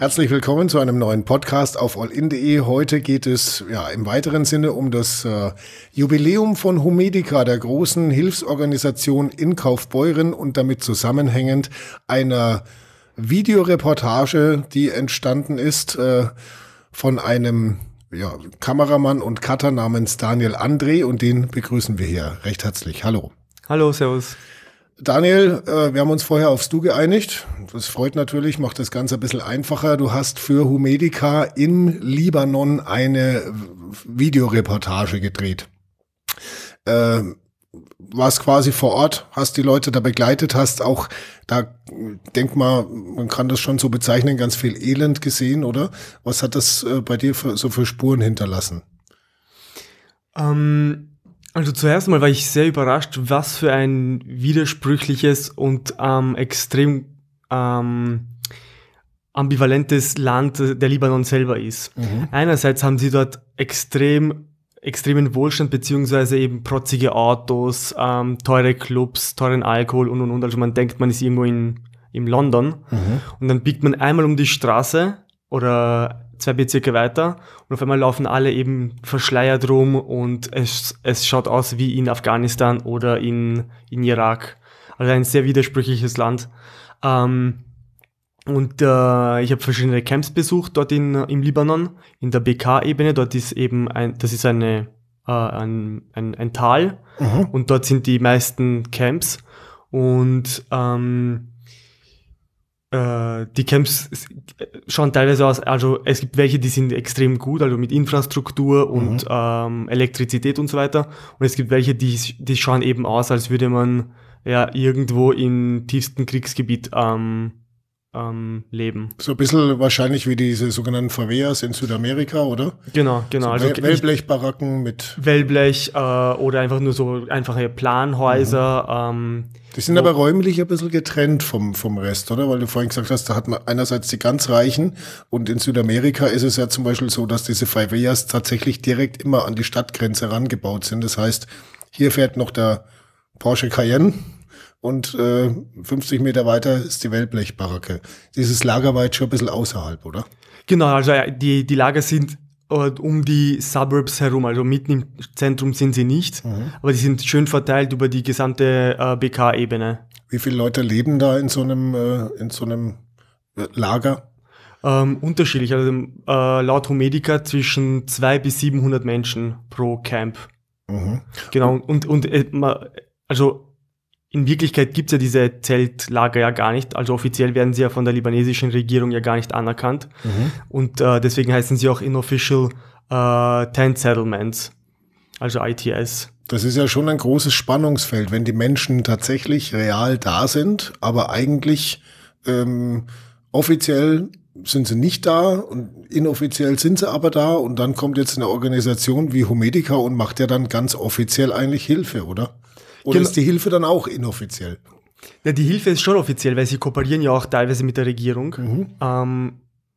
Herzlich willkommen zu einem neuen Podcast auf allin.de. Heute geht es ja im weiteren Sinne um das äh, Jubiläum von Humedica, der großen Hilfsorganisation in Kaufbeuren und damit zusammenhängend einer Videoreportage, die entstanden ist äh, von einem ja, Kameramann und Cutter namens Daniel André und den begrüßen wir hier recht herzlich. Hallo. Hallo, Servus. Daniel, äh, wir haben uns vorher aufs Du geeinigt. Das freut natürlich, macht das Ganze ein bisschen einfacher. Du hast für Humedica im Libanon eine Videoreportage gedreht. Äh, warst quasi vor Ort, hast die Leute da begleitet, hast auch da, denk mal, man kann das schon so bezeichnen, ganz viel Elend gesehen, oder? Was hat das äh, bei dir für, so für Spuren hinterlassen? Ähm also zuerst mal war ich sehr überrascht, was für ein widersprüchliches und ähm, extrem ähm, ambivalentes Land der Libanon selber ist. Mhm. Einerseits haben sie dort extrem extremen Wohlstand beziehungsweise eben protzige Autos, ähm, teure Clubs, teuren Alkohol und und und. Also man denkt, man ist irgendwo in, in London mhm. und dann biegt man einmal um die Straße oder zwei Bezirke weiter und auf einmal laufen alle eben verschleiert rum und es, es schaut aus wie in Afghanistan oder in, in Irak. Also ein sehr widersprüchliches Land. Ähm, und äh, ich habe verschiedene Camps besucht dort in, im Libanon, in der BK-Ebene. Dort ist eben ein, das ist eine, äh, ein, ein, ein Tal mhm. und dort sind die meisten Camps. Und ähm, äh, die Camps schauen teilweise aus, also es gibt welche, die sind extrem gut, also mit Infrastruktur und mhm. ähm, Elektrizität und so weiter. Und es gibt welche, die, die schauen eben aus, als würde man ja irgendwo im tiefsten Kriegsgebiet ähm, ähm, leben. So ein bisschen wahrscheinlich wie diese sogenannten Favelas in Südamerika, oder? Genau, genau. So also Wellblechbaracken mit Wellblech äh, oder einfach nur so einfache Planhäuser. Mhm. Ähm, die sind aber räumlich ein bisschen getrennt vom, vom Rest, oder? Weil du vorhin gesagt hast, da hat man einerseits die ganz Reichen und in Südamerika ist es ja zum Beispiel so, dass diese Favelas tatsächlich direkt immer an die Stadtgrenze rangebaut sind. Das heißt, hier fährt noch der Porsche Cayenne und äh, 50 Meter weiter ist die Wellblechbaracke. Dieses Lager war jetzt schon ein bisschen außerhalb, oder? Genau, also die, die Lager sind äh, um die Suburbs herum, also mitten im Zentrum sind sie nicht, mhm. aber die sind schön verteilt über die gesamte äh, BK-Ebene. Wie viele Leute leben da in so einem, äh, in so einem äh, Lager? Ähm, unterschiedlich, also äh, laut Homedica zwischen 200 bis 700 Menschen pro Camp. Mhm. Genau, und, und äh, also in Wirklichkeit gibt es ja diese Zeltlager ja gar nicht. Also offiziell werden sie ja von der libanesischen Regierung ja gar nicht anerkannt. Mhm. Und äh, deswegen heißen sie auch Inofficial äh, Tent Settlements, also ITS. Das ist ja schon ein großes Spannungsfeld, wenn die Menschen tatsächlich real da sind, aber eigentlich ähm, offiziell sind sie nicht da und inoffiziell sind sie aber da und dann kommt jetzt eine Organisation wie Humedica und macht ja dann ganz offiziell eigentlich Hilfe, oder? Oder genau. ist die Hilfe dann auch inoffiziell? Ja, die Hilfe ist schon offiziell, weil sie kooperieren ja auch teilweise mit der Regierung. Mhm. Ähm,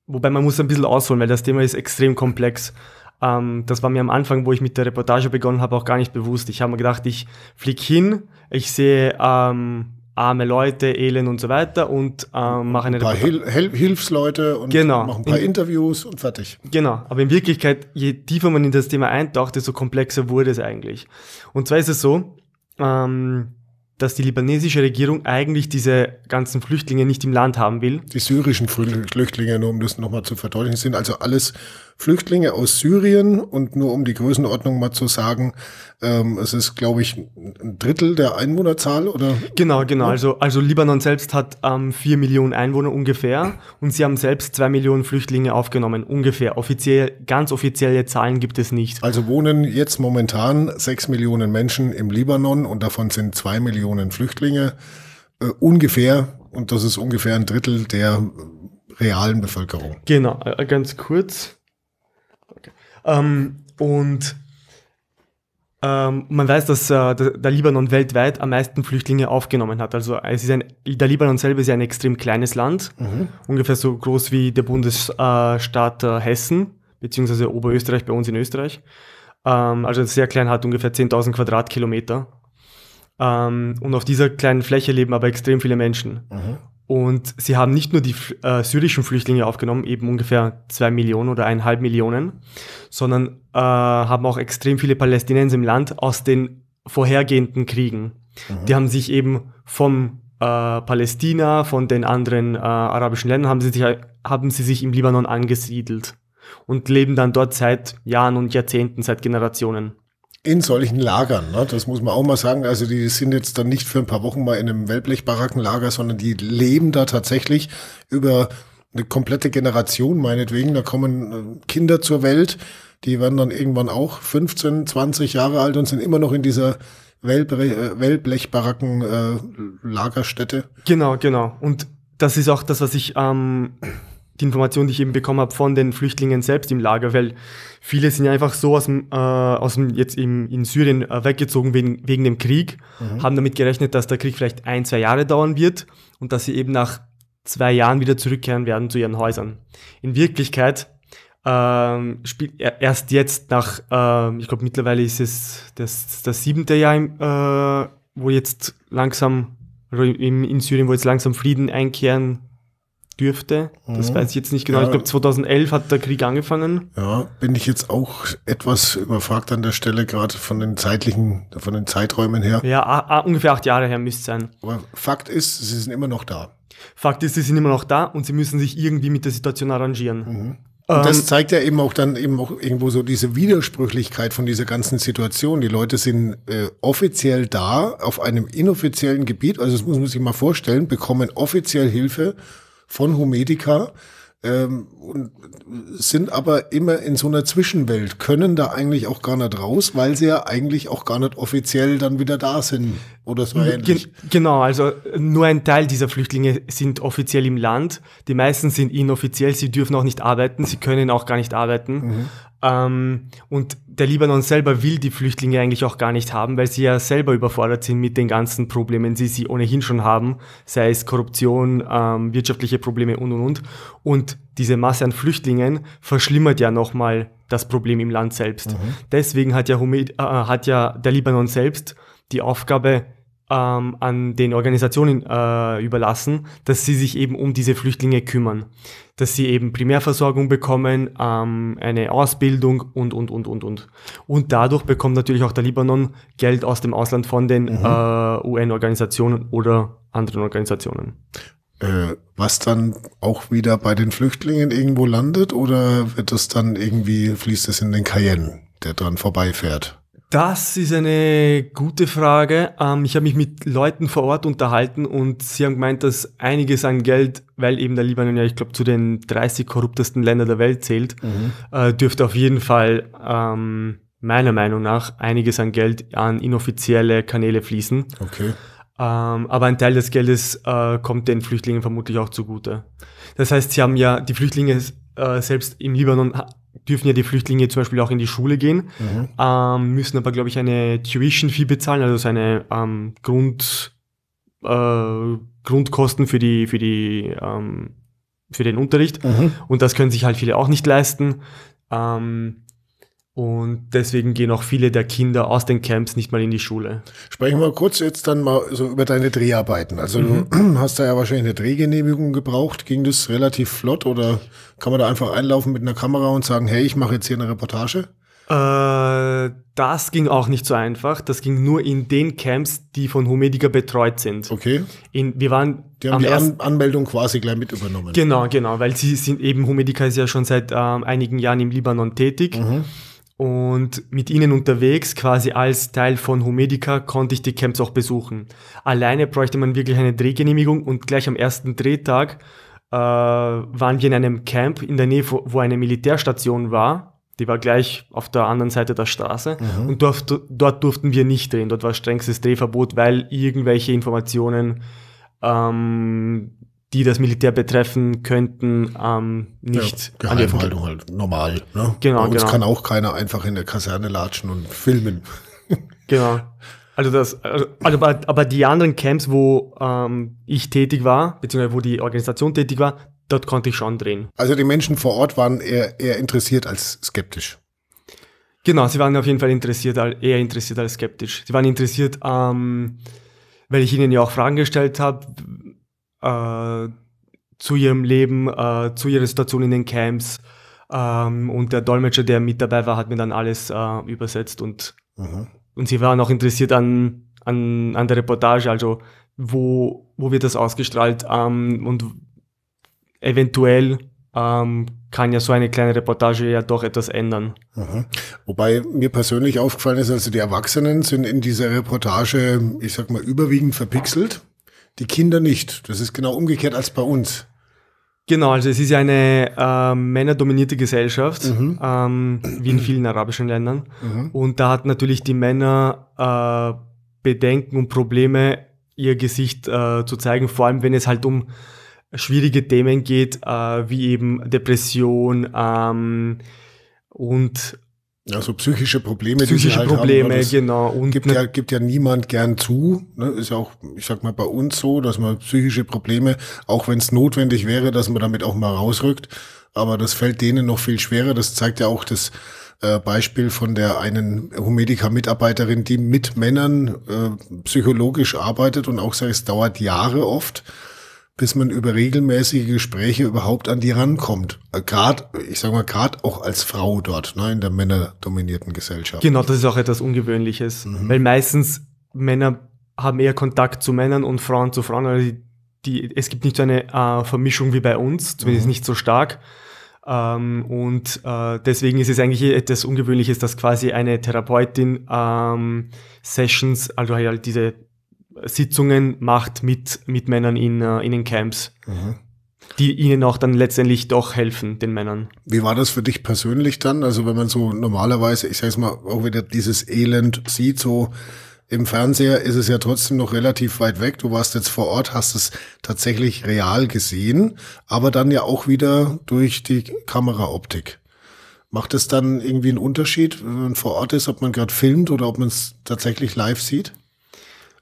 wobei man muss ein bisschen ausholen, weil das Thema ist extrem komplex. Ähm, das war mir am Anfang, wo ich mit der Reportage begonnen habe, auch gar nicht bewusst. Ich habe mir gedacht, ich fliege hin, ich sehe ähm, arme Leute, Elend und so weiter und ähm, mache eine ein paar Hil Hil Hilfsleute und genau. mache ein paar in, Interviews und fertig. Genau, aber in Wirklichkeit, je tiefer man in das Thema eintaucht, desto komplexer wurde es eigentlich. Und zwar ist es so, ähm, dass die libanesische Regierung eigentlich diese ganzen Flüchtlinge nicht im Land haben will. Die syrischen Flüchtlinge, nur um das nochmal zu verdeutlichen, sind also alles Flüchtlinge aus Syrien und nur um die Größenordnung mal zu sagen, ähm, es ist, glaube ich, ein Drittel der Einwohnerzahl oder? Genau, genau. Also, also Libanon selbst hat ähm, vier Millionen Einwohner ungefähr und sie haben selbst zwei Millionen Flüchtlinge aufgenommen, ungefähr. Offiziell, ganz offizielle Zahlen gibt es nicht. Also wohnen jetzt momentan sechs Millionen Menschen im Libanon und davon sind zwei Millionen Flüchtlinge äh, ungefähr und das ist ungefähr ein Drittel der realen Bevölkerung. Genau, äh, ganz kurz. Ähm, und ähm, man weiß, dass äh, der, Libanon weltweit am meisten Flüchtlinge aufgenommen hat. Also es ist ein, der Libanon selber ist ja ein extrem kleines Land, mhm. ungefähr so groß wie der Bundesstaat äh, Hessen, beziehungsweise Oberösterreich bei uns in Österreich. Ähm, also sehr klein, hat ungefähr 10.000 Quadratkilometer. Ähm, und auf dieser kleinen Fläche leben aber extrem viele Menschen. Mhm. Und sie haben nicht nur die äh, syrischen Flüchtlinge aufgenommen, eben ungefähr zwei Millionen oder eineinhalb Millionen, sondern äh, haben auch extrem viele Palästinenser im Land aus den vorhergehenden Kriegen. Mhm. Die haben sich eben vom äh, Palästina, von den anderen äh, arabischen Ländern, haben sie, sich, haben sie sich im Libanon angesiedelt und leben dann dort seit Jahren und Jahrzehnten, seit Generationen in solchen Lagern. Ne? Das muss man auch mal sagen. Also die sind jetzt dann nicht für ein paar Wochen mal in einem Wellblechbarackenlager, sondern die leben da tatsächlich über eine komplette Generation meinetwegen. Da kommen äh, Kinder zur Welt, die werden dann irgendwann auch 15, 20 Jahre alt und sind immer noch in dieser äh, Wellblechbaracken äh. Genau, genau. Und das ist auch das, was ich ähm, die Information, die ich eben bekommen habe von den Flüchtlingen selbst im Lager, weil viele sind ja einfach so aus dem, äh, aus dem jetzt im, in Syrien äh, weggezogen wegen, wegen dem Krieg, mhm. haben damit gerechnet, dass der Krieg vielleicht ein, zwei Jahre dauern wird und dass sie eben nach zwei Jahren wieder zurückkehren werden zu ihren Häusern. In Wirklichkeit ähm, spielt erst jetzt nach, äh, ich glaube mittlerweile ist es das, das siebente Jahr, äh, wo jetzt langsam in, in Syrien, wo jetzt langsam Frieden einkehren dürfte. Das mhm. weiß ich jetzt nicht genau. Ja. Ich glaube, 2011 hat der Krieg angefangen. Ja, bin ich jetzt auch etwas überfragt an der Stelle, gerade von den zeitlichen, von den Zeiträumen her. Ja, ungefähr acht Jahre her müsste sein. Aber Fakt ist, sie sind immer noch da. Fakt ist, sie sind immer noch da und sie müssen sich irgendwie mit der Situation arrangieren. Mhm. Und das ähm, zeigt ja eben auch dann eben auch irgendwo so diese Widersprüchlichkeit von dieser ganzen Situation. Die Leute sind äh, offiziell da auf einem inoffiziellen Gebiet, also das muss man sich mal vorstellen, bekommen offiziell Hilfe von Humedica ähm, und sind aber immer in so einer Zwischenwelt, können da eigentlich auch gar nicht raus, weil sie ja eigentlich auch gar nicht offiziell dann wieder da sind oder so ähnlich. Genau, also nur ein Teil dieser Flüchtlinge sind offiziell im Land, die meisten sind inoffiziell, sie dürfen auch nicht arbeiten, sie können auch gar nicht arbeiten. Mhm. Ähm, und der Libanon selber will die Flüchtlinge eigentlich auch gar nicht haben, weil sie ja selber überfordert sind mit den ganzen Problemen, die sie ohnehin schon haben, sei es Korruption, ähm, wirtschaftliche Probleme und und und. Und diese Masse an Flüchtlingen verschlimmert ja nochmal das Problem im Land selbst. Mhm. Deswegen hat ja, Humed, äh, hat ja der Libanon selbst die Aufgabe, ähm, an den Organisationen äh, überlassen, dass sie sich eben um diese Flüchtlinge kümmern, dass sie eben Primärversorgung bekommen, ähm, eine Ausbildung und, und, und, und, und. Und dadurch bekommt natürlich auch der Libanon Geld aus dem Ausland von den mhm. äh, UN-Organisationen oder anderen Organisationen. Äh, was dann auch wieder bei den Flüchtlingen irgendwo landet oder wird das dann irgendwie, fließt es in den Cayenne, der dran vorbeifährt? Das ist eine gute Frage. Ähm, ich habe mich mit Leuten vor Ort unterhalten und sie haben gemeint, dass einiges an Geld, weil eben der Libanon ja, ich glaube, zu den 30 korruptesten Ländern der Welt zählt, mhm. äh, dürfte auf jeden Fall ähm, meiner Meinung nach einiges an Geld an inoffizielle Kanäle fließen. Okay. Ähm, aber ein Teil des Geldes äh, kommt den Flüchtlingen vermutlich auch zugute. Das heißt, sie haben ja die Flüchtlinge äh, selbst im Libanon dürfen ja die Flüchtlinge zum Beispiel auch in die Schule gehen, mhm. ähm, müssen aber, glaube ich, eine Tuition-Fee bezahlen, also so eine ähm, Grund, äh, Grundkosten für die, für die, ähm, für den Unterricht. Mhm. Und das können sich halt viele auch nicht leisten. Ähm, und deswegen gehen auch viele der Kinder aus den Camps nicht mal in die Schule. Sprechen wir kurz jetzt dann mal so über deine Dreharbeiten. Also mhm. du hast da ja wahrscheinlich eine Drehgenehmigung gebraucht. Ging das relativ flott oder kann man da einfach einlaufen mit einer Kamera und sagen, hey, ich mache jetzt hier eine Reportage? Äh, das ging auch nicht so einfach. Das ging nur in den Camps, die von Humedica betreut sind. Okay. In, wir waren die haben die An Anmeldung quasi gleich mit übernommen. Genau, genau, weil sie sind eben, Humedica ist ja schon seit ähm, einigen Jahren im Libanon tätig. Mhm und mit ihnen unterwegs, quasi als Teil von Humedica, konnte ich die Camps auch besuchen. Alleine bräuchte man wirklich eine Drehgenehmigung und gleich am ersten Drehtag äh, waren wir in einem Camp in der Nähe, wo eine Militärstation war. Die war gleich auf der anderen Seite der Straße mhm. und dort, dort durften wir nicht drehen. Dort war strengstes Drehverbot, weil irgendwelche Informationen ähm, die das Militär betreffen könnten, ähm, nicht ja, Geheimhaltung halt normal. Ne? Genau, Bei uns genau. kann auch keiner einfach in der Kaserne latschen und filmen. genau. Also das, also, aber, aber die anderen Camps, wo ähm, ich tätig war, beziehungsweise wo die Organisation tätig war, dort konnte ich schon drehen. Also die Menschen vor Ort waren eher, eher interessiert als skeptisch. Genau, sie waren auf jeden Fall interessiert, eher interessiert als skeptisch. Sie waren interessiert, ähm, weil ich ihnen ja auch Fragen gestellt habe, äh, zu ihrem Leben, äh, zu ihrer Situation in den Camps. Ähm, und der Dolmetscher, der mit dabei war, hat mir dann alles äh, übersetzt und, mhm. und sie waren auch interessiert an, an, an der Reportage, also wo, wo wird das ausgestrahlt ähm, und eventuell ähm, kann ja so eine kleine Reportage ja doch etwas ändern. Mhm. Wobei mir persönlich aufgefallen ist, also die Erwachsenen sind in dieser Reportage, ich sag mal, überwiegend verpixelt, die Kinder nicht. Das ist genau umgekehrt als bei uns. Genau, also es ist ja eine äh, männerdominierte Gesellschaft, mhm. ähm, wie in vielen arabischen Ländern. Mhm. Und da hat natürlich die Männer äh, Bedenken und Probleme, ihr Gesicht äh, zu zeigen, vor allem wenn es halt um schwierige Themen geht, äh, wie eben Depression ähm, und also psychische Probleme, psychische halt Probleme, haben, genau. Und gibt ja, gibt ja niemand gern zu. Ne? Ist ja auch, ich sag mal, bei uns so, dass man psychische Probleme, auch wenn es notwendig wäre, dass man damit auch mal rausrückt, aber das fällt denen noch viel schwerer. Das zeigt ja auch das äh, Beispiel von der einen Humedica-Mitarbeiterin, die mit Männern äh, psychologisch arbeitet und auch sagt, es dauert Jahre oft bis man über regelmäßige Gespräche überhaupt an die rankommt. Gerade, ich sage mal, gerade auch als Frau dort, ne, in der männerdominierten Gesellschaft. Genau, das ist auch etwas Ungewöhnliches, mhm. weil meistens Männer haben eher Kontakt zu Männern und Frauen zu Frauen. Also die, die, es gibt nicht so eine äh, Vermischung wie bei uns, zumindest mhm. nicht so stark. Ähm, und äh, deswegen ist es eigentlich etwas Ungewöhnliches, dass quasi eine Therapeutin ähm, Sessions, also halt diese Sitzungen macht mit, mit Männern in, uh, in den Camps. Mhm. Die ihnen auch dann letztendlich doch helfen, den Männern. Wie war das für dich persönlich dann? Also wenn man so normalerweise, ich sag's mal, auch wieder dieses Elend sieht, so im Fernseher ist es ja trotzdem noch relativ weit weg. Du warst jetzt vor Ort, hast es tatsächlich real gesehen, aber dann ja auch wieder durch die Kameraoptik. Macht es dann irgendwie einen Unterschied, wenn man vor Ort ist, ob man gerade filmt oder ob man es tatsächlich live sieht?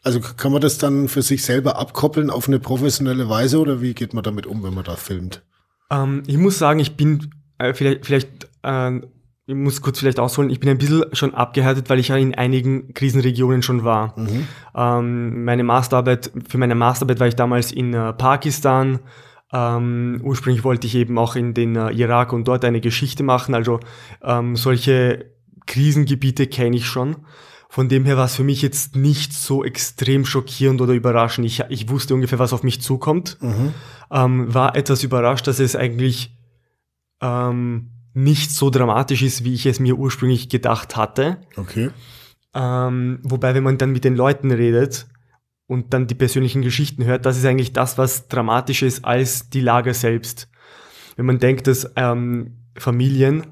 Also kann man das dann für sich selber abkoppeln auf eine professionelle Weise oder wie geht man damit um, wenn man da filmt? Ähm, ich muss sagen, ich bin äh, vielleicht, vielleicht äh, ich muss kurz vielleicht ausholen, ich bin ein bisschen schon abgehärtet, weil ich ja in einigen Krisenregionen schon war. Mhm. Ähm, meine Masterarbeit, für meine Masterarbeit war ich damals in äh, Pakistan. Ähm, ursprünglich wollte ich eben auch in den äh, Irak und dort eine Geschichte machen. Also ähm, solche Krisengebiete kenne ich schon. Von dem her war es für mich jetzt nicht so extrem schockierend oder überraschend. Ich, ich wusste ungefähr, was auf mich zukommt. Mhm. Ähm, war etwas überrascht, dass es eigentlich ähm, nicht so dramatisch ist, wie ich es mir ursprünglich gedacht hatte. Okay. Ähm, wobei, wenn man dann mit den Leuten redet und dann die persönlichen Geschichten hört, das ist eigentlich das, was dramatisch ist als die Lage selbst. Wenn man denkt, dass ähm, Familien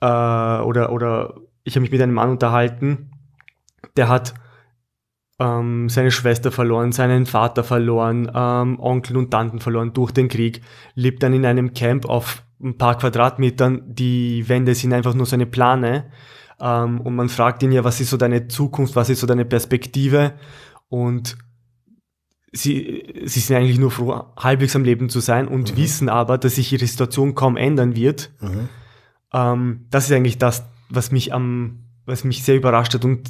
äh, oder, oder ich habe mich mit einem Mann unterhalten, der hat ähm, seine Schwester verloren, seinen Vater verloren, ähm, Onkel und Tanten verloren durch den Krieg, lebt dann in einem Camp auf ein paar Quadratmetern, die Wände sind einfach nur seine Plane. Ähm, und man fragt ihn ja, was ist so deine Zukunft, was ist so deine Perspektive? Und sie, sie sind eigentlich nur froh, halbwegs am Leben zu sein und mhm. wissen aber, dass sich ihre Situation kaum ändern wird. Mhm. Ähm, das ist eigentlich das, was mich am, was mich sehr überrascht hat und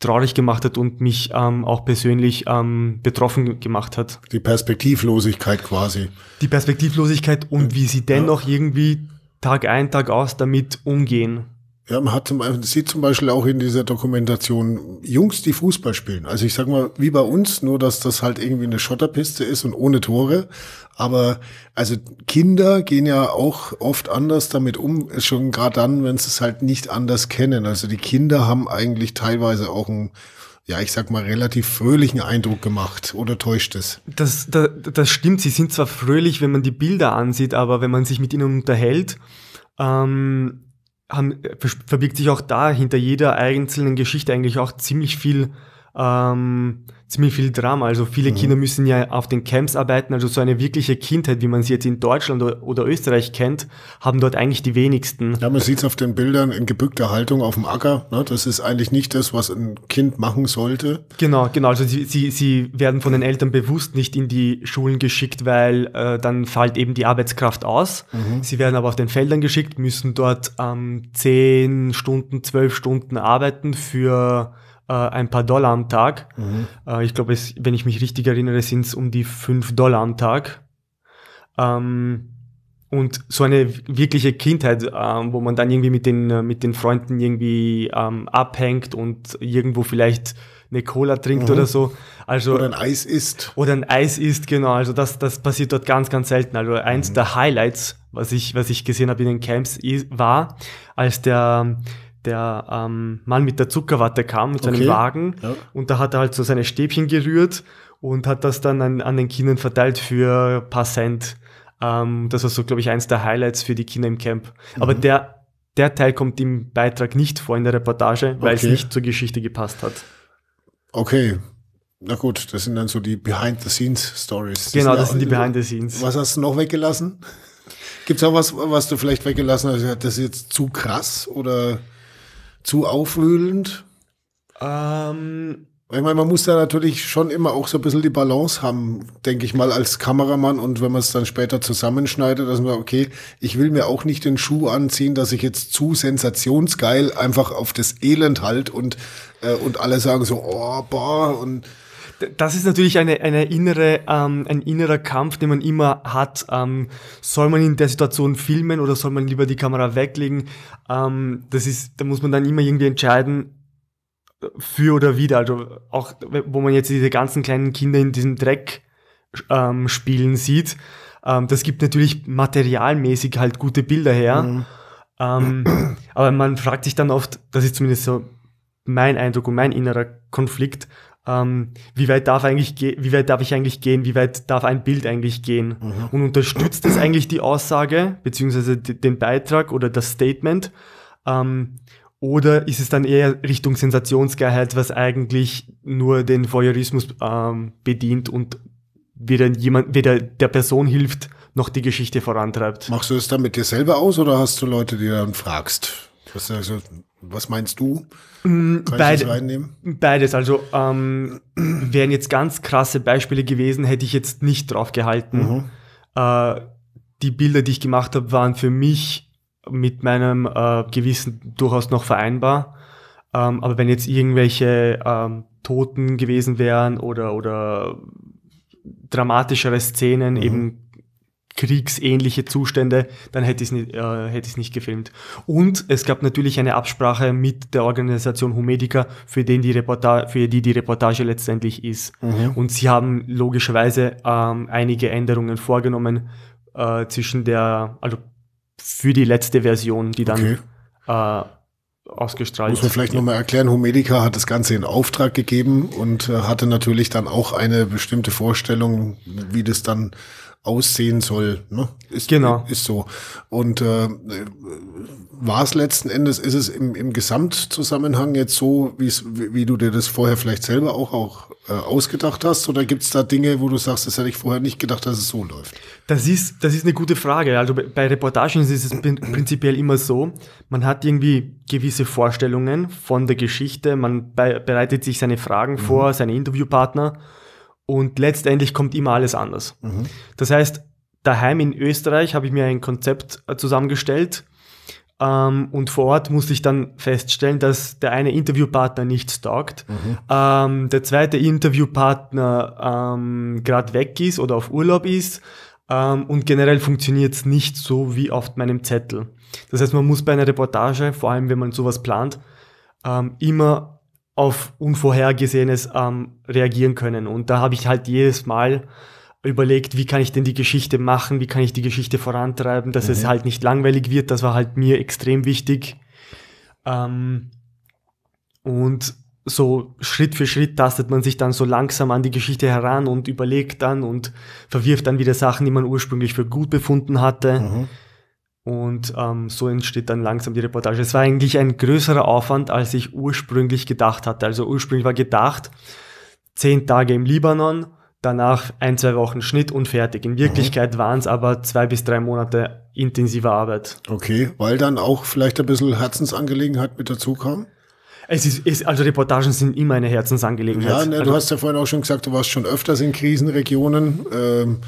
traurig gemacht hat und mich ähm, auch persönlich ähm, betroffen gemacht hat. Die Perspektivlosigkeit quasi. Die Perspektivlosigkeit und wie sie dennoch ja. irgendwie Tag ein, Tag aus damit umgehen. Ja, man hat zum Beispiel, sieht zum Beispiel auch in dieser Dokumentation Jungs, die Fußball spielen. Also ich sag mal, wie bei uns, nur dass das halt irgendwie eine Schotterpiste ist und ohne Tore. Aber also Kinder gehen ja auch oft anders damit um, schon gerade dann, wenn sie es halt nicht anders kennen. Also die Kinder haben eigentlich teilweise auch einen, ja, ich sag mal, relativ fröhlichen Eindruck gemacht. Oder täuscht es? Das, das, das stimmt. Sie sind zwar fröhlich, wenn man die Bilder ansieht, aber wenn man sich mit ihnen unterhält, ähm, haben, verbirgt sich auch da hinter jeder einzelnen Geschichte eigentlich auch ziemlich viel ähm, ziemlich viel Drama. Also viele mhm. Kinder müssen ja auf den Camps arbeiten. Also so eine wirkliche Kindheit, wie man sie jetzt in Deutschland oder, Österreich kennt, haben dort eigentlich die wenigsten. Ja, man sieht es auf den Bildern in gebückter Haltung auf dem Acker. Ne? Das ist eigentlich nicht das, was ein Kind machen sollte. Genau, genau. Also sie, sie, sie werden von den Eltern bewusst nicht in die Schulen geschickt, weil äh, dann fällt eben die Arbeitskraft aus. Mhm. Sie werden aber auf den Feldern geschickt, müssen dort ähm, zehn Stunden, zwölf Stunden arbeiten für äh, ein paar Dollar am Tag. Mhm. Äh, ich glaube, wenn ich mich richtig erinnere, sind es um die fünf Dollar am Tag. Ähm, und so eine wirkliche Kindheit, ähm, wo man dann irgendwie mit den, äh, mit den Freunden irgendwie ähm, abhängt und irgendwo vielleicht eine Cola trinkt mhm. oder so. Also, oder ein Eis isst. Oder ein Eis isst, genau. Also das, das passiert dort ganz, ganz selten. Also eins mhm. der Highlights, was ich, was ich gesehen habe in den Camps, war, als der, der ähm, Mann mit der Zuckerwatte kam, mit seinem okay. Wagen. Ja. Und da hat er halt so seine Stäbchen gerührt und hat das dann an, an den Kindern verteilt für ein paar Cent. Ähm, das war so, glaube ich, eins der Highlights für die Kinder im Camp. Mhm. Aber der, der Teil kommt im Beitrag nicht vor in der Reportage, weil okay. es nicht zur Geschichte gepasst hat. Okay. Na gut, das sind dann so die Behind-the-Scenes-Stories. Genau, das sind die Behind-the-Scenes. Was hast du noch weggelassen? Gibt es auch was, was du vielleicht weggelassen hast? Das ist jetzt zu krass oder zu aufwühlend? Ähm, ich meine, man muss da natürlich schon immer auch so ein bisschen die Balance haben, denke ich mal, als Kameramann. Und wenn man es dann später zusammenschneidet, dass man, okay, ich will mir auch nicht den Schuh anziehen, dass ich jetzt zu sensationsgeil einfach auf das Elend halt und, äh, und alle sagen so, oh, boah, und das ist natürlich eine, eine innere, ähm, ein innerer Kampf, den man immer hat. Ähm, soll man in der Situation filmen oder soll man lieber die Kamera weglegen? Ähm, das ist, da muss man dann immer irgendwie entscheiden, für oder wieder. Also auch, wo man jetzt diese ganzen kleinen Kinder in diesem Dreck ähm, spielen sieht. Ähm, das gibt natürlich materialmäßig halt gute Bilder her. Mhm. Ähm, aber man fragt sich dann oft, das ist zumindest so mein Eindruck und mein innerer Konflikt, ähm, wie weit darf eigentlich wie weit darf ich eigentlich gehen, wie weit darf ein Bild eigentlich gehen mhm. und unterstützt es eigentlich die Aussage beziehungsweise den Beitrag oder das Statement ähm, oder ist es dann eher Richtung Sensationsgeilheit, was eigentlich nur den Voyeurismus ähm, bedient und weder jemand, weder der Person hilft, noch die Geschichte vorantreibt? Machst du es dann mit dir selber aus oder hast du Leute, die dann fragst? Was, also, was meinst du? Mm, Beide, beides. Also ähm, wären jetzt ganz krasse Beispiele gewesen, hätte ich jetzt nicht drauf gehalten. Mhm. Äh, die Bilder, die ich gemacht habe, waren für mich mit meinem äh, Gewissen durchaus noch vereinbar. Ähm, aber wenn jetzt irgendwelche ähm, Toten gewesen wären oder, oder dramatischere Szenen, mhm. eben kriegsähnliche Zustände, dann hätte ich es nicht, äh, hätte ich nicht gefilmt. Und es gab natürlich eine Absprache mit der Organisation Humedica, für, den die Reportage, für die die Reportage letztendlich ist. Mhm. Und sie haben logischerweise ähm, einige Änderungen vorgenommen äh, zwischen der, also für die letzte Version, die dann okay. äh, ausgestrahlt Muss man vielleicht ja. nochmal erklären, Humedica hat das Ganze in Auftrag gegeben und äh, hatte natürlich dann auch eine bestimmte Vorstellung, wie das dann aussehen soll. Ne? Ist, genau. Ist so. Und äh, war es letzten Endes, ist es im, im Gesamtzusammenhang jetzt so, wie, du dir das vorher vielleicht selber auch, auch äh, ausgedacht hast? Oder gibt es da Dinge, wo du sagst, das hätte ich vorher nicht gedacht, dass es so läuft? Das ist, das ist eine gute Frage. Also bei Reportagen ist es prinzipiell immer so, man hat irgendwie gewisse Vorstellungen von der Geschichte, man bereitet sich seine Fragen mhm. vor, seine Interviewpartner und letztendlich kommt immer alles anders. Mhm. Das heißt, daheim in Österreich habe ich mir ein Konzept äh, zusammengestellt, ähm, und vor Ort musste ich dann feststellen, dass der eine Interviewpartner nicht taugt, mhm. ähm, der zweite Interviewpartner ähm, gerade weg ist oder auf Urlaub ist ähm, und generell funktioniert es nicht so wie auf meinem Zettel. Das heißt, man muss bei einer Reportage, vor allem wenn man sowas plant, ähm, immer auf Unvorhergesehenes ähm, reagieren können. Und da habe ich halt jedes Mal überlegt, wie kann ich denn die Geschichte machen, wie kann ich die Geschichte vorantreiben, dass mhm. es halt nicht langweilig wird. Das war halt mir extrem wichtig. Ähm, und so Schritt für Schritt tastet man sich dann so langsam an die Geschichte heran und überlegt dann und verwirft dann wieder Sachen, die man ursprünglich für gut befunden hatte. Mhm. Und ähm, so entsteht dann langsam die Reportage. Es war eigentlich ein größerer Aufwand, als ich ursprünglich gedacht hatte. Also ursprünglich war gedacht, zehn Tage im Libanon, danach ein, zwei Wochen Schnitt und fertig. In Wirklichkeit mhm. waren es aber zwei bis drei Monate intensive Arbeit. Okay, weil dann auch vielleicht ein bisschen Herzensangelegenheit mit dazu kam? Es ist, ist, also Reportagen sind immer eine Herzensangelegenheit. Ja, ne, also, du hast ja vorhin auch schon gesagt, du warst schon öfters in Krisenregionen. Ähm,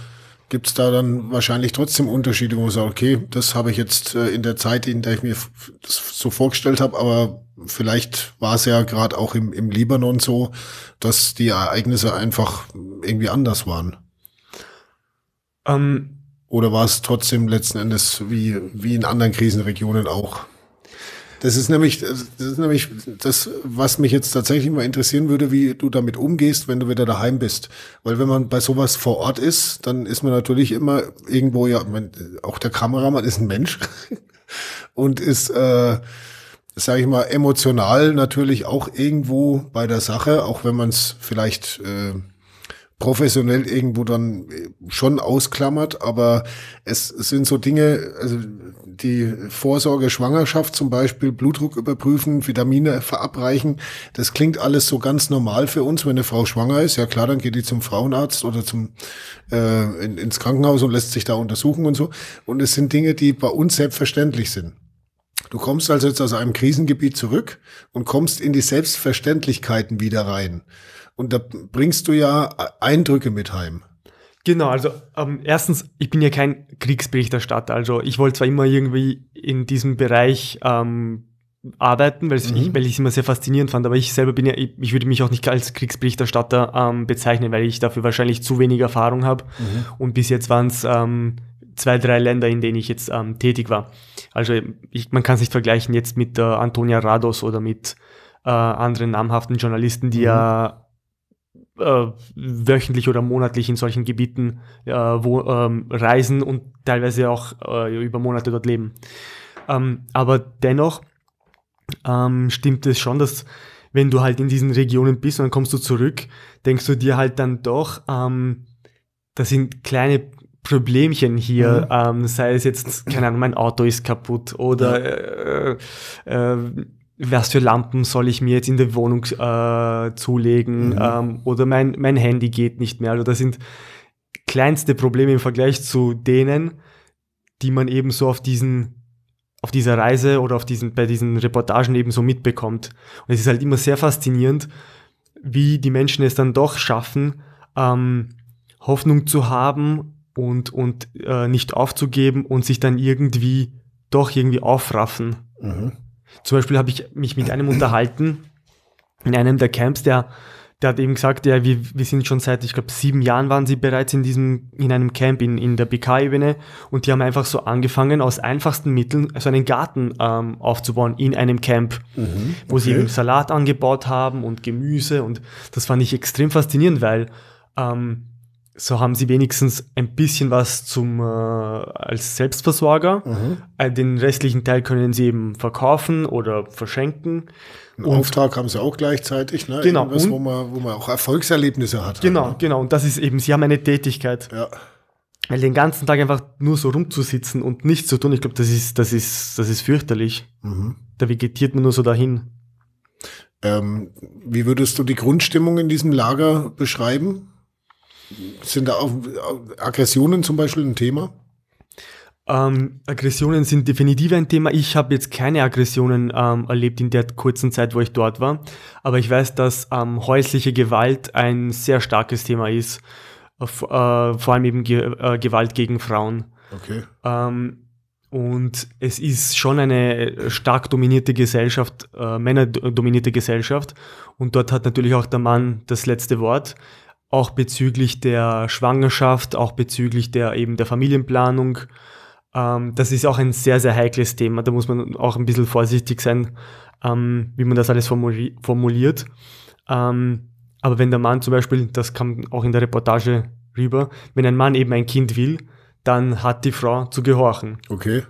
Gibt es da dann wahrscheinlich trotzdem Unterschiede, wo man sagt, okay, das habe ich jetzt äh, in der Zeit, in der ich mir das so vorgestellt habe, aber vielleicht war es ja gerade auch im, im Libanon so, dass die Ereignisse einfach irgendwie anders waren. Ähm, Oder war es trotzdem letzten Endes wie, wie in anderen Krisenregionen auch? Das ist nämlich, das ist nämlich das, was mich jetzt tatsächlich mal interessieren würde, wie du damit umgehst, wenn du wieder daheim bist. Weil wenn man bei sowas vor Ort ist, dann ist man natürlich immer irgendwo ja, auch der Kameramann ist ein Mensch und ist, äh, sage ich mal, emotional natürlich auch irgendwo bei der Sache, auch wenn man es vielleicht äh, professionell irgendwo dann schon ausklammert, aber es, es sind so Dinge, also die Vorsorge Schwangerschaft zum Beispiel, Blutdruck überprüfen, Vitamine verabreichen, das klingt alles so ganz normal für uns, wenn eine Frau schwanger ist. Ja klar, dann geht die zum Frauenarzt oder zum äh, in, ins Krankenhaus und lässt sich da untersuchen und so. Und es sind Dinge, die bei uns selbstverständlich sind. Du kommst also jetzt aus einem Krisengebiet zurück und kommst in die Selbstverständlichkeiten wieder rein. Und da bringst du ja Eindrücke mit heim. Genau, also ähm, erstens, ich bin ja kein Kriegsberichterstatter. Also ich wollte zwar immer irgendwie in diesem Bereich ähm, arbeiten, weil, mhm. ich, weil ich es immer sehr faszinierend fand, aber ich selber bin ja, ich, ich würde mich auch nicht als Kriegsberichterstatter ähm, bezeichnen, weil ich dafür wahrscheinlich zu wenig Erfahrung habe. Mhm. Und bis jetzt waren es ähm, zwei, drei Länder, in denen ich jetzt ähm, tätig war. Also ich, man kann es nicht vergleichen jetzt mit äh, Antonia Rados oder mit äh, anderen namhaften Journalisten, die mhm. ja äh, wöchentlich oder monatlich in solchen Gebieten äh, wo, ähm, reisen und teilweise auch äh, über Monate dort leben. Ähm, aber dennoch ähm, stimmt es schon, dass wenn du halt in diesen Regionen bist und dann kommst du zurück, denkst du dir halt dann doch, ähm, das sind kleine Problemchen hier, mhm. ähm, sei es jetzt, keine Ahnung, mein Auto ist kaputt oder äh, äh, was für Lampen soll ich mir jetzt in der Wohnung äh, zulegen mhm. ähm, oder mein, mein Handy geht nicht mehr. Also das sind kleinste Probleme im Vergleich zu denen, die man eben so auf diesen auf dieser Reise oder auf diesen, bei diesen Reportagen eben so mitbekommt. Und es ist halt immer sehr faszinierend, wie die Menschen es dann doch schaffen, ähm, Hoffnung zu haben und, und äh, nicht aufzugeben und sich dann irgendwie doch irgendwie aufraffen. Mhm. Zum Beispiel habe ich mich mit einem unterhalten, in einem der Camps, der, der hat eben gesagt, ja, wir, wir sind schon seit, ich glaube, sieben Jahren waren sie bereits in diesem, in einem Camp in, in der BK-Ebene und die haben einfach so angefangen, aus einfachsten Mitteln so einen Garten ähm, aufzubauen in einem Camp, mhm, wo sie eben Salat angebaut haben und Gemüse und das fand ich extrem faszinierend, weil ähm, so haben sie wenigstens ein bisschen was zum äh, als Selbstversorger. Mhm. Äh, den restlichen Teil können sie eben verkaufen oder verschenken. Einen und, Auftrag haben sie auch gleichzeitig, ne? Genau. Irgendwas, und, wo man, wo man auch Erfolgserlebnisse hat. Genau, ne? genau. Und das ist eben, sie haben eine Tätigkeit. Ja. Weil den ganzen Tag einfach nur so rumzusitzen und nichts zu tun, ich glaube, das ist, das ist, das ist fürchterlich. Mhm. Da vegetiert man nur so dahin. Ähm, wie würdest du die Grundstimmung in diesem Lager beschreiben? Sind da auch Aggressionen zum Beispiel ein Thema? Ähm, Aggressionen sind definitiv ein Thema. Ich habe jetzt keine Aggressionen ähm, erlebt in der kurzen Zeit, wo ich dort war. Aber ich weiß, dass ähm, häusliche Gewalt ein sehr starkes Thema ist. Äh, vor allem eben Ge äh, Gewalt gegen Frauen. Okay. Ähm, und es ist schon eine stark dominierte Gesellschaft, äh, männerdominierte Gesellschaft. Und dort hat natürlich auch der Mann das letzte Wort auch bezüglich der Schwangerschaft, auch bezüglich der eben der Familienplanung. Ähm, das ist auch ein sehr, sehr heikles Thema. Da muss man auch ein bisschen vorsichtig sein, ähm, wie man das alles formuli formuliert. Ähm, aber wenn der Mann zum Beispiel, das kam auch in der Reportage rüber, wenn ein Mann eben ein Kind will, dann hat die Frau zu gehorchen. Okay.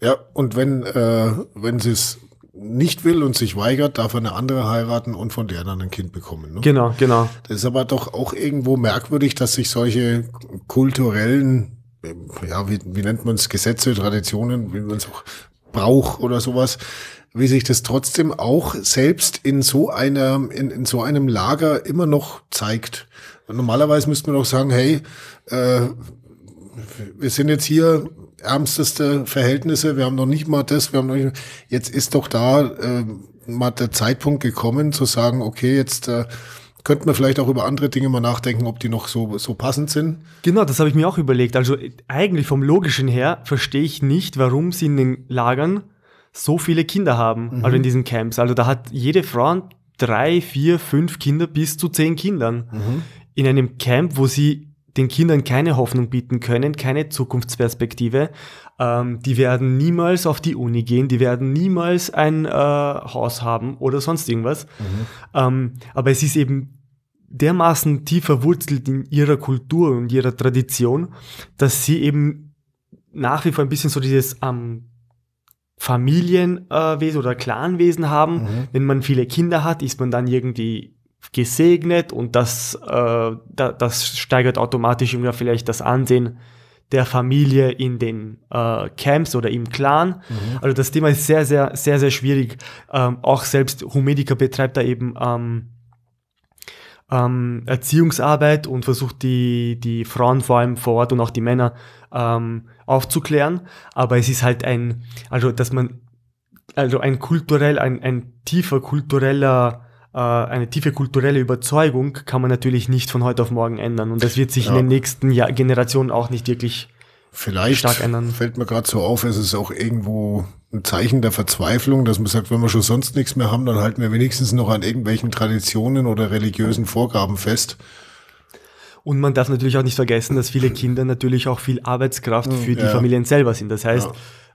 Ja, und wenn, äh, wenn sie es nicht will und sich weigert, darf er eine andere heiraten und von der dann ein Kind bekommen. Ne? Genau, genau. Das ist aber doch auch irgendwo merkwürdig, dass sich solche kulturellen, ja, wie, wie nennt man es, Gesetze, Traditionen, wie man es auch Brauch oder sowas, wie sich das trotzdem auch selbst in so einer, in, in so einem Lager immer noch zeigt. Normalerweise müsste man doch sagen, hey, äh, wir sind jetzt hier ärmsteste Verhältnisse, wir haben noch nicht mal das, wir haben noch nicht, jetzt ist doch da äh, mal der Zeitpunkt gekommen zu sagen, okay, jetzt äh, könnte man vielleicht auch über andere Dinge mal nachdenken, ob die noch so, so passend sind. Genau, das habe ich mir auch überlegt. Also eigentlich vom Logischen her verstehe ich nicht, warum sie in den Lagern so viele Kinder haben, mhm. also in diesen Camps. Also da hat jede Frau drei, vier, fünf Kinder bis zu zehn Kindern. Mhm. In einem Camp, wo sie den Kindern keine Hoffnung bieten können, keine Zukunftsperspektive. Ähm, die werden niemals auf die Uni gehen, die werden niemals ein äh, Haus haben oder sonst irgendwas. Mhm. Ähm, aber es ist eben dermaßen tief verwurzelt in ihrer Kultur und ihrer Tradition, dass sie eben nach wie vor ein bisschen so dieses ähm, Familienwesen äh, oder Clanwesen haben. Mhm. Wenn man viele Kinder hat, ist man dann irgendwie gesegnet und das, äh, da, das steigert automatisch irgendwie vielleicht das Ansehen der Familie in den äh, Camps oder im Clan. Mhm. Also das Thema ist sehr, sehr, sehr, sehr schwierig. Ähm, auch selbst Humedica betreibt da eben ähm, ähm, Erziehungsarbeit und versucht die, die Frauen vor allem vor Ort und auch die Männer ähm, aufzuklären. Aber es ist halt ein, also dass man, also ein kulturell, ein, ein tiefer kultureller eine tiefe kulturelle Überzeugung kann man natürlich nicht von heute auf morgen ändern. Und das wird sich ja. in den nächsten Jahr Generationen auch nicht wirklich Vielleicht stark ändern. fällt mir gerade so auf, es ist auch irgendwo ein Zeichen der Verzweiflung, dass man sagt, wenn wir schon sonst nichts mehr haben, dann halten wir wenigstens noch an irgendwelchen Traditionen oder religiösen Vorgaben fest. Und man darf natürlich auch nicht vergessen, dass viele Kinder natürlich auch viel Arbeitskraft hm, für die ja. Familien selber sind. Das heißt, ja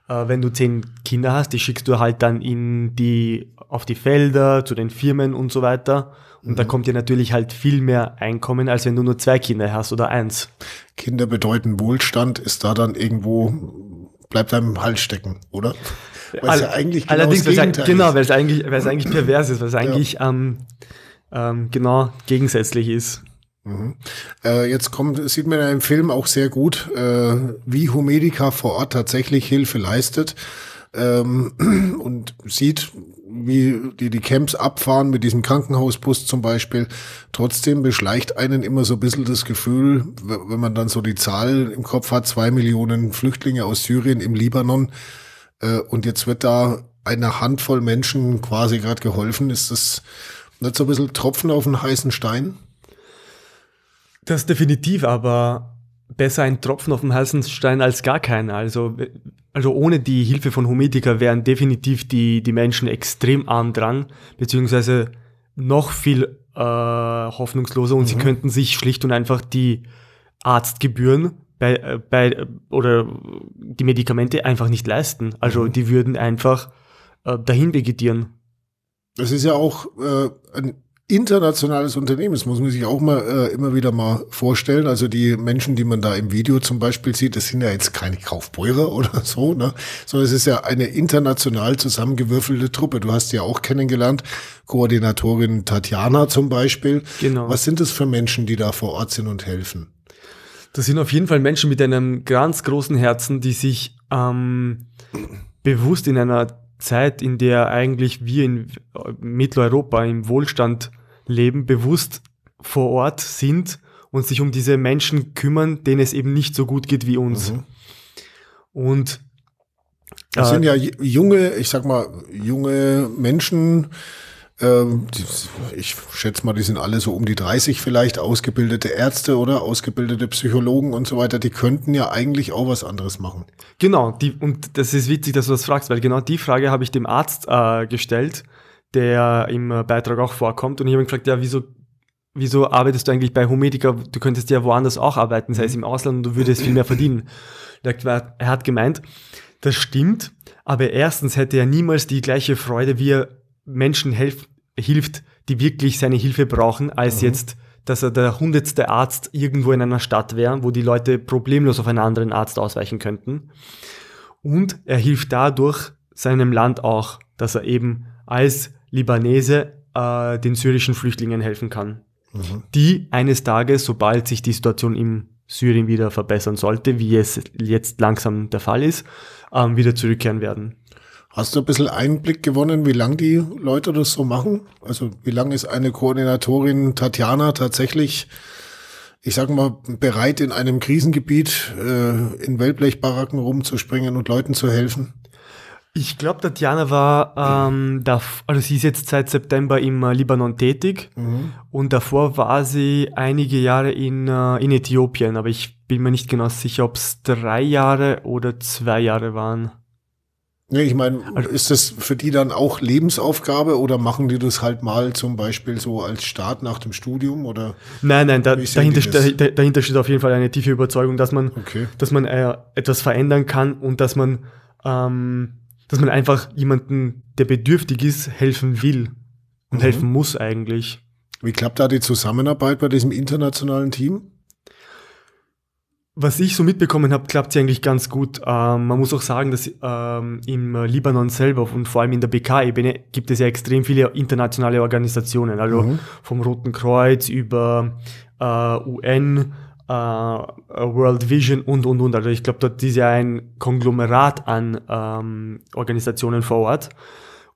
äh, wenn du zehn Kinder hast, die schickst du halt dann in die, auf die Felder, zu den Firmen und so weiter. Und mhm. da kommt dir natürlich halt viel mehr Einkommen, als wenn du nur zwei Kinder hast oder eins. Kinder bedeuten Wohlstand, ist da dann irgendwo, bleibt einem im Hals stecken, oder? Weil All, ja eigentlich genau allerdings, das genau, weil es eigentlich, weil es eigentlich pervers ist, weil es eigentlich ja. ähm, ähm, genau gegensätzlich ist. Mhm. Äh, jetzt kommt, sieht man ja im Film auch sehr gut, äh, wie Humedica vor Ort tatsächlich Hilfe leistet ähm, und sieht, wie die die Camps abfahren mit diesem Krankenhausbus zum Beispiel. Trotzdem beschleicht einen immer so ein bisschen das Gefühl, wenn man dann so die Zahl im Kopf hat, zwei Millionen Flüchtlinge aus Syrien im Libanon äh, und jetzt wird da einer Handvoll Menschen quasi gerade geholfen. Ist das nicht so ein bisschen Tropfen auf einen heißen Stein? Das definitiv, aber besser ein Tropfen auf dem heißen Stein als gar keiner. Also, also ohne die Hilfe von Homedica wären definitiv die, die Menschen extrem arm dran, beziehungsweise noch viel äh, hoffnungsloser und mhm. sie könnten sich schlicht und einfach die Arztgebühren bei, äh, bei, oder die Medikamente einfach nicht leisten. Also mhm. die würden einfach äh, dahin vegetieren. Das ist ja auch äh, ein internationales Unternehmen. Das muss man sich auch mal äh, immer wieder mal vorstellen. Also die Menschen, die man da im Video zum Beispiel sieht, das sind ja jetzt keine Kaufbeurer oder so, ne? sondern es ist ja eine international zusammengewürfelte Truppe. Du hast ja auch kennengelernt, Koordinatorin Tatjana zum Beispiel. Genau. Was sind das für Menschen, die da vor Ort sind und helfen? Das sind auf jeden Fall Menschen mit einem ganz großen Herzen, die sich ähm, bewusst in einer Zeit, in der eigentlich wir in Mitteleuropa im Wohlstand leben, bewusst vor Ort sind und sich um diese Menschen kümmern, denen es eben nicht so gut geht wie uns. Mhm. Und das äh, sind ja junge, ich sag mal, junge Menschen, ähm, ich schätze mal, die sind alle so um die 30 vielleicht, ausgebildete Ärzte oder ausgebildete Psychologen und so weiter, die könnten ja eigentlich auch was anderes machen. Genau, die, und das ist witzig, dass du das fragst, weil genau die Frage habe ich dem Arzt äh, gestellt, der im Beitrag auch vorkommt. Und ich habe ihn gefragt, ja, wieso, wieso arbeitest du eigentlich bei Homedica? Du könntest ja woanders auch arbeiten, sei es im Ausland, und du würdest viel mehr verdienen. Er hat gemeint, das stimmt, aber erstens hätte er niemals die gleiche Freude, wie er Menschen helf, hilft, die wirklich seine Hilfe brauchen, als mhm. jetzt, dass er der hundertste Arzt irgendwo in einer Stadt wäre, wo die Leute problemlos auf einen anderen Arzt ausweichen könnten. Und er hilft dadurch seinem Land auch, dass er eben als Libanese äh, den syrischen Flüchtlingen helfen kann, mhm. die eines Tages, sobald sich die Situation in Syrien wieder verbessern sollte, wie es jetzt langsam der Fall ist, ähm, wieder zurückkehren werden. Hast du ein bisschen Einblick gewonnen, wie lange die Leute das so machen? Also wie lange ist eine Koordinatorin Tatjana tatsächlich, ich sag mal, bereit in einem Krisengebiet äh, in Wellblechbaracken rumzuspringen und Leuten zu helfen? Ich glaube, Tatjana war, ähm, da, also sie ist jetzt seit September im äh, Libanon tätig mhm. und davor war sie einige Jahre in, äh, in Äthiopien, aber ich bin mir nicht genau sicher, ob es drei Jahre oder zwei Jahre waren. Nee, ich meine, also, ist das für die dann auch Lebensaufgabe oder machen die das halt mal zum Beispiel so als Start nach dem Studium oder? Nein, nein, da, dahinter, da, dahinter steht auf jeden Fall eine tiefe Überzeugung, dass man, okay. dass man äh, etwas verändern kann und dass man ähm, dass man einfach jemanden, der bedürftig ist, helfen will und mhm. helfen muss eigentlich. Wie klappt da die Zusammenarbeit bei diesem internationalen Team? Was ich so mitbekommen habe, klappt sie eigentlich ganz gut. Ähm, man muss auch sagen, dass ähm, im Libanon selber und vor allem in der BK-Ebene gibt es ja extrem viele internationale Organisationen, also mhm. vom Roten Kreuz über äh, UN, äh, World Vision und, und, und. Also ich glaube, dort ist ja ein Konglomerat an ähm, Organisationen vor Ort.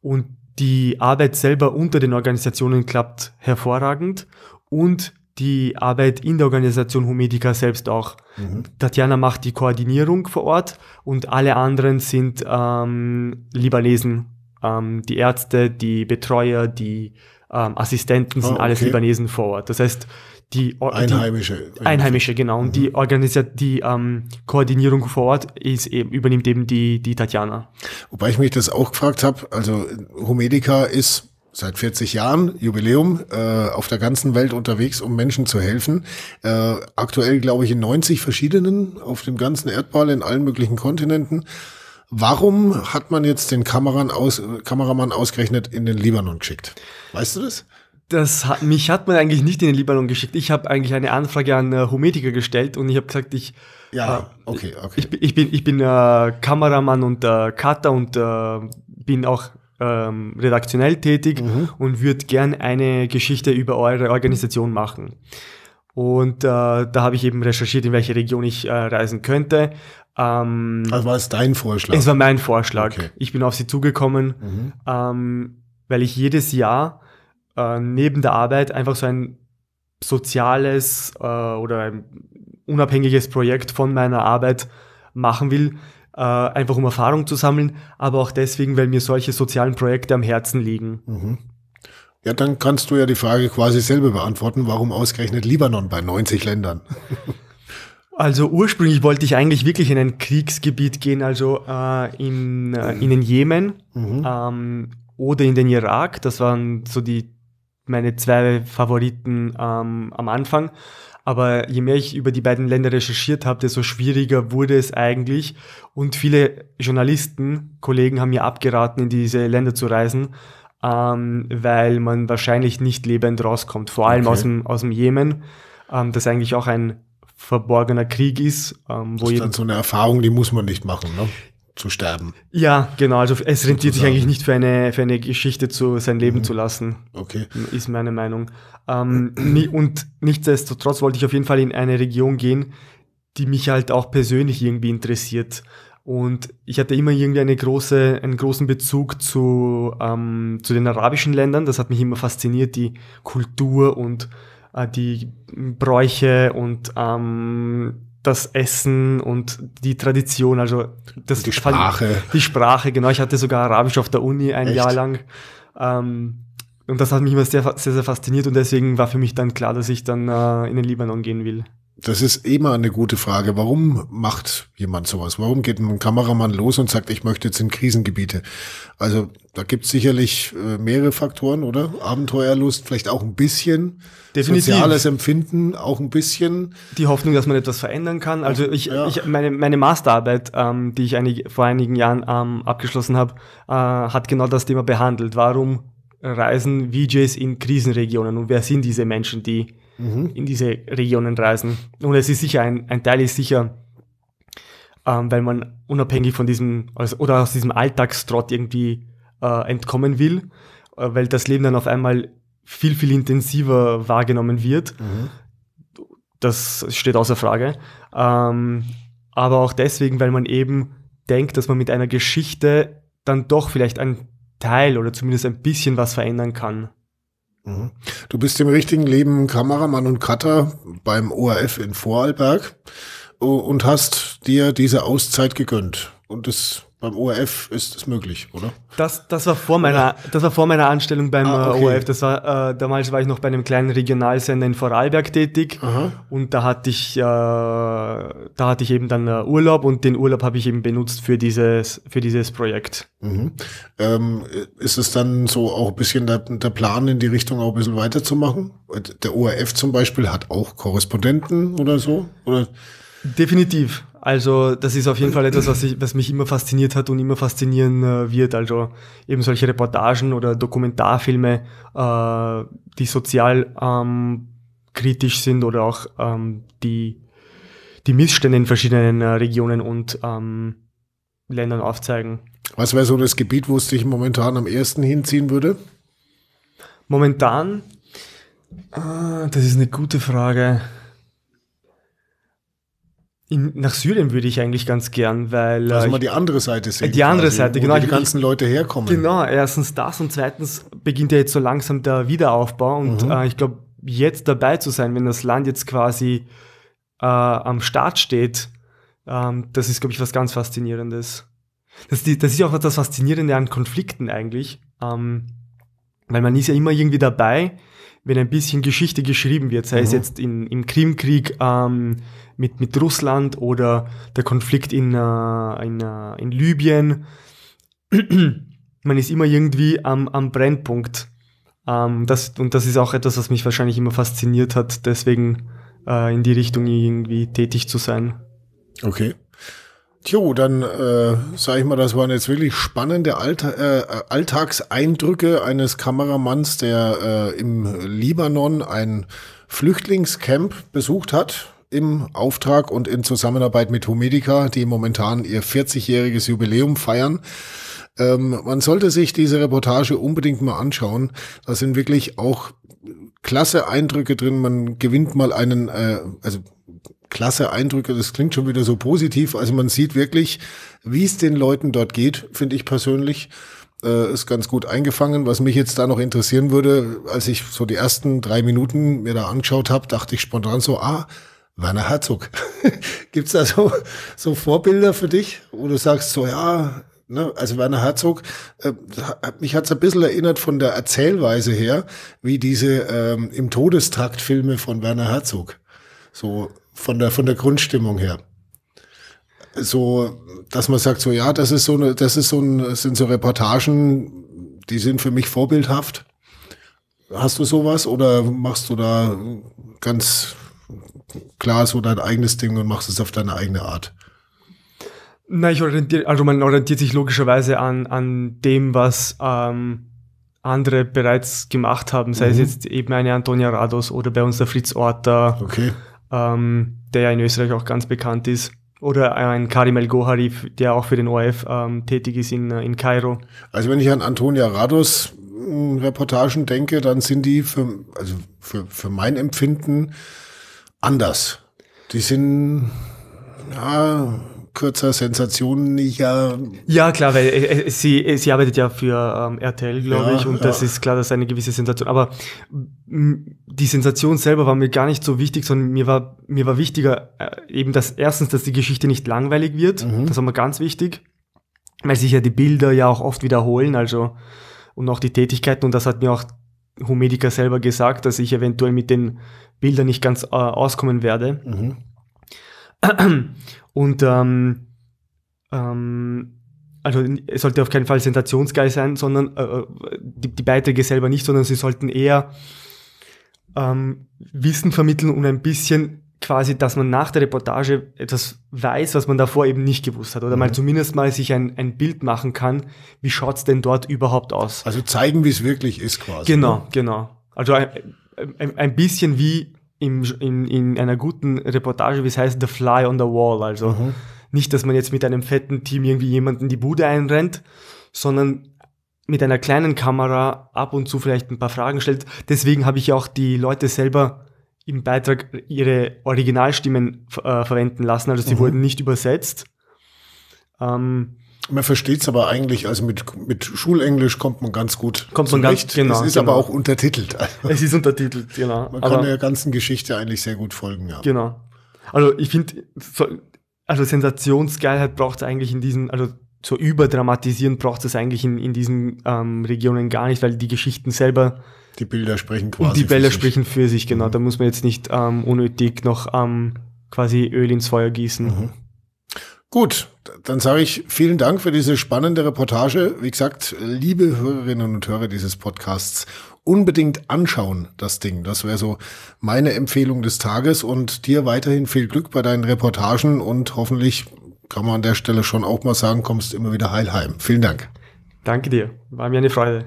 Und die Arbeit selber unter den Organisationen klappt hervorragend und die Arbeit in der Organisation Humedica selbst auch. Mhm. Tatjana macht die Koordinierung vor Ort und alle anderen sind ähm, Libanesen. Ähm, die Ärzte, die Betreuer, die ähm, Assistenten sind oh, okay. alles Libanesen vor Ort. Das heißt, die Einheimische. Die Einheimische, genau. Und mhm. die organisiert die ähm, Koordinierung vor Ort ist eben, übernimmt eben die, die Tatjana. Wobei ich mich das auch gefragt habe, also Humedica ist seit 40 Jahren, Jubiläum, äh, auf der ganzen Welt unterwegs, um Menschen zu helfen. Äh, aktuell, glaube ich, in 90 verschiedenen, auf dem ganzen Erdball, in allen möglichen Kontinenten. Warum hat man jetzt den Kameramann, aus, Kameramann ausgerechnet in den Libanon geschickt? Weißt du das? Das hat, mich hat man eigentlich nicht in den Libanon geschickt. Ich habe eigentlich eine Anfrage an äh, Hometiker gestellt und ich habe gesagt, ich, ja, äh, okay, okay. ich, ich bin, ich bin äh, Kameramann und äh, Cutter und äh, bin auch ähm, redaktionell tätig mhm. und würde gern eine Geschichte über eure Organisation machen. Und äh, da habe ich eben recherchiert, in welche Region ich äh, reisen könnte. Ähm, also war es dein Vorschlag? Es war mein Vorschlag. Okay. Ich bin auf sie zugekommen, mhm. ähm, weil ich jedes Jahr äh, neben der Arbeit einfach so ein soziales äh, oder ein unabhängiges Projekt von meiner Arbeit machen will, äh, einfach um Erfahrung zu sammeln, aber auch deswegen, weil mir solche sozialen Projekte am Herzen liegen. Mhm. Ja, dann kannst du ja die Frage quasi selber beantworten, warum ausgerechnet Libanon bei 90 Ländern? Also ursprünglich wollte ich eigentlich wirklich in ein Kriegsgebiet gehen, also äh, in, äh, in den Jemen mhm. ähm, oder in den Irak. Das waren so die meine zwei Favoriten ähm, am Anfang. Aber je mehr ich über die beiden Länder recherchiert habe, desto schwieriger wurde es eigentlich. Und viele Journalisten, Kollegen haben mir abgeraten, in diese Länder zu reisen, ähm, weil man wahrscheinlich nicht lebend rauskommt. Vor allem okay. aus, dem, aus dem Jemen, ähm, das eigentlich auch ein verborgener Krieg ist. Ähm, wo das ist dann so eine Erfahrung, die muss man nicht machen. Ne? zu sterben. Ja, genau. Also es rentiert sich eigentlich nicht für eine, für eine Geschichte zu sein Leben mhm. zu lassen. Okay. Ist meine Meinung. Ähm, und nichtsdestotrotz wollte ich auf jeden Fall in eine Region gehen, die mich halt auch persönlich irgendwie interessiert. Und ich hatte immer irgendwie eine große, einen großen Bezug zu, ähm, zu den arabischen Ländern. Das hat mich immer fasziniert, die Kultur und äh, die Bräuche und ähm, das Essen und die Tradition, also das die Sprache. Die Sprache, genau. Ich hatte sogar Arabisch auf der Uni ein Echt? Jahr lang. Ähm, und das hat mich immer sehr, sehr, sehr fasziniert und deswegen war für mich dann klar, dass ich dann äh, in den Libanon gehen will. Das ist immer eine gute Frage. Warum macht jemand sowas? Warum geht ein Kameramann los und sagt, ich möchte jetzt in Krisengebiete? Also da gibt es sicherlich äh, mehrere Faktoren, oder? Abenteuerlust, vielleicht auch ein bisschen. Definitiv. Soziales Empfinden auch ein bisschen. Die Hoffnung, dass man etwas verändern kann. Also ich, ja. ich meine, meine Masterarbeit, ähm, die ich einig, vor einigen Jahren ähm, abgeschlossen habe, äh, hat genau das Thema behandelt. Warum reisen VJs in Krisenregionen und wer sind diese Menschen, die mhm. in diese Regionen reisen. Und es ist sicher, ein, ein Teil ist sicher, ähm, weil man unabhängig von diesem also, oder aus diesem Alltagstrott irgendwie äh, entkommen will, äh, weil das Leben dann auf einmal viel, viel intensiver wahrgenommen wird. Mhm. Das steht außer Frage. Ähm, aber auch deswegen, weil man eben denkt, dass man mit einer Geschichte dann doch vielleicht ein Teil oder zumindest ein bisschen was verändern kann. Mhm. Du bist im richtigen Leben Kameramann und Cutter beim ORF in Vorarlberg und hast dir diese Auszeit gegönnt. Und es beim ORF ist es möglich, oder? Das, das, war vor meiner, das war vor meiner Anstellung beim ah, okay. ORF. Das war, äh, damals war ich noch bei einem kleinen Regionalsender in Vorarlberg tätig Aha. und da hatte ich, äh, da hatte ich eben dann äh, Urlaub und den Urlaub habe ich eben benutzt für dieses, für dieses Projekt. Mhm. Ähm, ist es dann so auch ein bisschen der, der Plan in die Richtung auch ein bisschen weiterzumachen? Der ORF zum Beispiel hat auch Korrespondenten oder so? Oder? Definitiv. Also das ist auf jeden Fall etwas, was, ich, was mich immer fasziniert hat und immer faszinieren äh, wird. Also eben solche Reportagen oder Dokumentarfilme, äh, die sozial ähm, kritisch sind oder auch ähm, die, die Missstände in verschiedenen äh, Regionen und ähm, Ländern aufzeigen. Was wäre so das Gebiet, wo es dich momentan am ersten hinziehen würde? Momentan? Ah, das ist eine gute Frage. In, nach Syrien würde ich eigentlich ganz gern, weil. Also mal die andere Seite sehen. Die andere quasi, Seite, genau. Wo die ganzen Leute herkommen. Genau, erstens das und zweitens beginnt ja jetzt so langsam der Wiederaufbau und mhm. äh, ich glaube, jetzt dabei zu sein, wenn das Land jetzt quasi äh, am Start steht, ähm, das ist, glaube ich, was ganz Faszinierendes. Das, das ist auch das Faszinierende an Konflikten eigentlich, ähm, weil man ist ja immer irgendwie dabei, wenn ein bisschen Geschichte geschrieben wird, sei mhm. es jetzt in, im Krimkrieg, ähm, mit, mit Russland oder der Konflikt in, äh, in, äh, in Libyen. Man ist immer irgendwie am, am Brennpunkt. Ähm, das, und das ist auch etwas, was mich wahrscheinlich immer fasziniert hat, deswegen äh, in die Richtung irgendwie tätig zu sein. Okay. Jo, dann äh, sage ich mal, das waren jetzt wirklich spannende Allta äh, Alltagseindrücke eines Kameramanns, der äh, im Libanon ein Flüchtlingscamp besucht hat im Auftrag und in Zusammenarbeit mit Humedica, die momentan ihr 40-jähriges Jubiläum feiern. Ähm, man sollte sich diese Reportage unbedingt mal anschauen. Da sind wirklich auch klasse Eindrücke drin. Man gewinnt mal einen, äh, also klasse Eindrücke, das klingt schon wieder so positiv. Also man sieht wirklich, wie es den Leuten dort geht, finde ich persönlich. Äh, ist ganz gut eingefangen. Was mich jetzt da noch interessieren würde, als ich so die ersten drei Minuten mir da angeschaut habe, dachte ich spontan so, ah, Werner Herzog. Gibt's da so, so Vorbilder für dich, wo du sagst, so ja, ne, also Werner Herzog, äh, mich hat's ein bisschen erinnert von der Erzählweise her, wie diese ähm, im Todestakt Filme von Werner Herzog. So von der, von der Grundstimmung her. So, dass man sagt, so ja, das ist so eine, das ist so ein, sind so Reportagen, die sind für mich vorbildhaft. Hast du sowas oder machst du da ganz klar so dein eigenes Ding und machst es auf deine eigene Art? Na, ich orientiere, also man orientiert sich logischerweise an, an dem, was ähm, andere bereits gemacht haben, sei mhm. es jetzt eben eine Antonia Rados oder bei uns der Fritz Orter, okay. Ähm, der ja in Österreich auch ganz bekannt ist. Oder ein Karim El Gohari, der auch für den ORF ähm, tätig ist in, in Kairo. Also wenn ich an Antonia Rados hm, Reportagen denke, dann sind die für, also für, für mein Empfinden anders. Die sind ja kürzer, Sensationen ja. Ja, klar, weil äh, äh sie, äh, sie arbeitet ja für ähm, RTL, glaube ja, ich, und ja. das ist klar, dass eine gewisse Sensation. Aber die Sensation selber war mir gar nicht so wichtig, sondern mir war, mir war wichtiger äh, eben, dass erstens, dass die Geschichte nicht langweilig wird. Mhm. Das war mir ganz wichtig. Weil sich ja die Bilder ja auch oft wiederholen, also und auch die Tätigkeiten, und das hat mir auch Humedica selber gesagt, dass ich eventuell mit den Bildern nicht ganz äh, auskommen werde. Mhm. Und ähm, ähm, also es sollte auf keinen Fall sensationsgeil sein, sondern äh, äh, die, die, Beiträge selber nicht, sondern sie sollten eher ähm, Wissen vermitteln und ein bisschen quasi, dass man nach der Reportage etwas weiß, was man davor eben nicht gewusst hat. Oder mhm. mal zumindest mal sich ein, ein Bild machen kann, wie schaut's denn dort überhaupt aus. Also zeigen, wie es wirklich ist quasi. Genau, ne? genau. Also ein, ein, ein bisschen wie im, in, in einer guten Reportage, wie es heißt, The Fly on the Wall. Also mhm. nicht, dass man jetzt mit einem fetten Team irgendwie jemanden die Bude einrennt, sondern mit einer kleinen Kamera ab und zu vielleicht ein paar Fragen stellt. Deswegen habe ich auch die Leute selber im Beitrag ihre Originalstimmen äh, verwenden lassen. Also sie mhm. wurden nicht übersetzt. Ähm, man versteht es aber eigentlich, also mit, mit Schulenglisch kommt man ganz gut kommt man zurecht. Ganz, genau, es ist genau. aber auch untertitelt. Es ist untertitelt, genau. Man kann aber, der ganzen Geschichte eigentlich sehr gut folgen, ja. Genau. Also ich finde, so, also Sensationsgeilheit braucht es eigentlich in diesen, also so überdramatisieren braucht es eigentlich in, in diesen ähm, Regionen gar nicht, weil die Geschichten selber die Bilder sprechen quasi. Und die Bilder sprechen für sich, genau. Mhm. Da muss man jetzt nicht ähm, unnötig noch ähm, quasi Öl ins Feuer gießen. Mhm. Gut, dann sage ich vielen Dank für diese spannende Reportage. Wie gesagt, liebe Hörerinnen und Hörer dieses Podcasts, unbedingt anschauen, das Ding. Das wäre so meine Empfehlung des Tages und dir weiterhin viel Glück bei deinen Reportagen und hoffentlich kann man an der Stelle schon auch mal sagen, kommst immer wieder heil heim. Vielen Dank. Danke dir. War mir eine Freude.